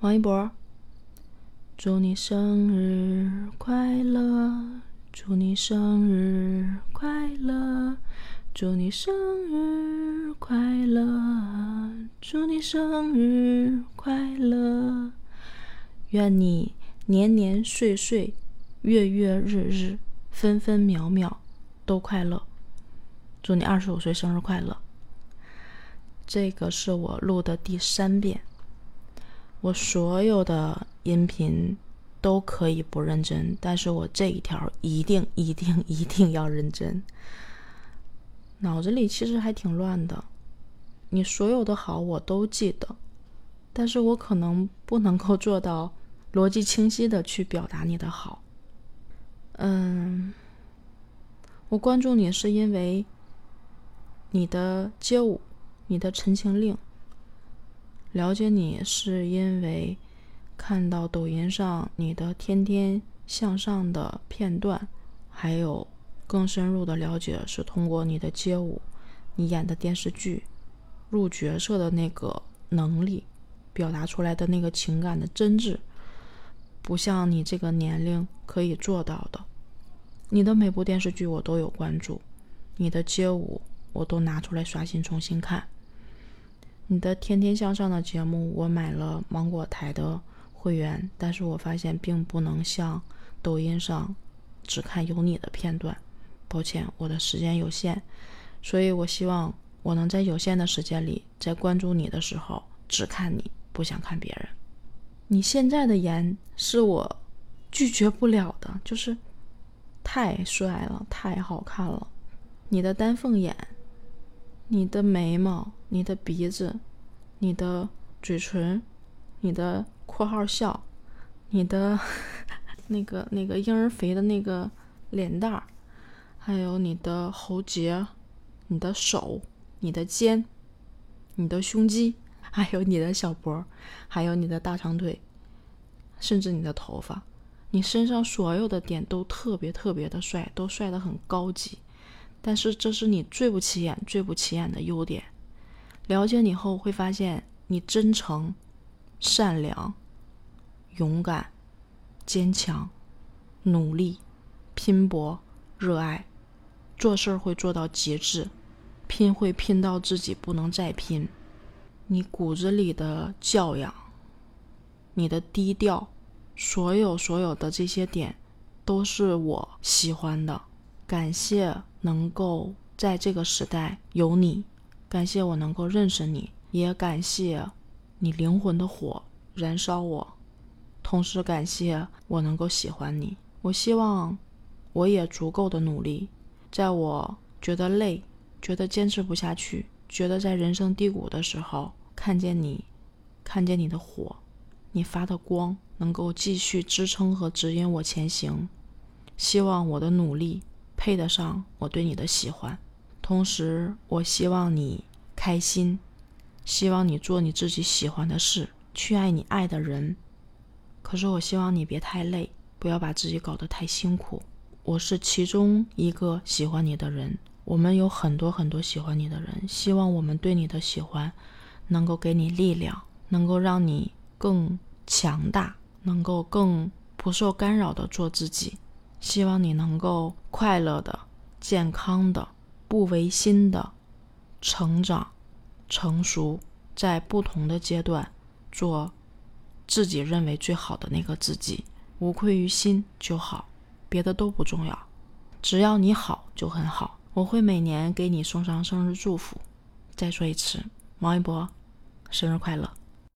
王一博，祝你生日快乐！祝你生日快乐！祝你生日快乐！祝你生日快乐！愿你年年岁岁、月月日日、分分秒秒都快乐！祝你二十五岁生日快乐！这个是我录的第三遍。我所有的音频都可以不认真，但是我这一条一定一定一定要认真。脑子里其实还挺乱的，你所有的好我都记得，但是我可能不能够做到逻辑清晰的去表达你的好。嗯，我关注你是因为你的街舞，你的陈情令。了解你是因为看到抖音上你的天天向上的片段，还有更深入的了解是通过你的街舞，你演的电视剧，入角色的那个能力，表达出来的那个情感的真挚，不像你这个年龄可以做到的。你的每部电视剧我都有关注，你的街舞我都拿出来刷新重新看。你的天天向上的节目，我买了芒果台的会员，但是我发现并不能像抖音上只看有你的片段。抱歉，我的时间有限，所以我希望我能在有限的时间里，在关注你的时候只看你，不想看别人。你现在的颜是我拒绝不了的，就是太帅了，太好看了。你的丹凤眼，你的眉毛。你的鼻子，你的嘴唇，你的括号笑，你的 那个那个婴儿肥的那个脸蛋儿，还有你的喉结，你的手，你的肩，你的胸肌，还有你的小脖，还有你的大长腿，甚至你的头发，你身上所有的点都特别特别的帅，都帅得很高级。但是这是你最不起眼、最不起眼的优点。了解你后，会发现你真诚、善良、勇敢、坚强、努力、拼搏、热爱，做事儿会做到极致，拼会拼到自己不能再拼。你骨子里的教养，你的低调，所有所有的这些点，都是我喜欢的。感谢能够在这个时代有你。感谢我能够认识你，也感谢你灵魂的火燃烧我，同时感谢我能够喜欢你。我希望我也足够的努力，在我觉得累、觉得坚持不下去、觉得在人生低谷的时候，看见你，看见你的火，你发的光，能够继续支撑和指引我前行。希望我的努力配得上我对你的喜欢。同时，我希望你开心，希望你做你自己喜欢的事，去爱你爱的人。可是，我希望你别太累，不要把自己搞得太辛苦。我是其中一个喜欢你的人，我们有很多很多喜欢你的人。希望我们对你的喜欢，能够给你力量，能够让你更强大，能够更不受干扰的做自己。希望你能够快乐的、健康的。不违心的成长、成熟，在不同的阶段做自己认为最好的那个自己，无愧于心就好，别的都不重要，只要你好就很好。我会每年给你送上生日祝福。再说一次，王一博，生日快乐！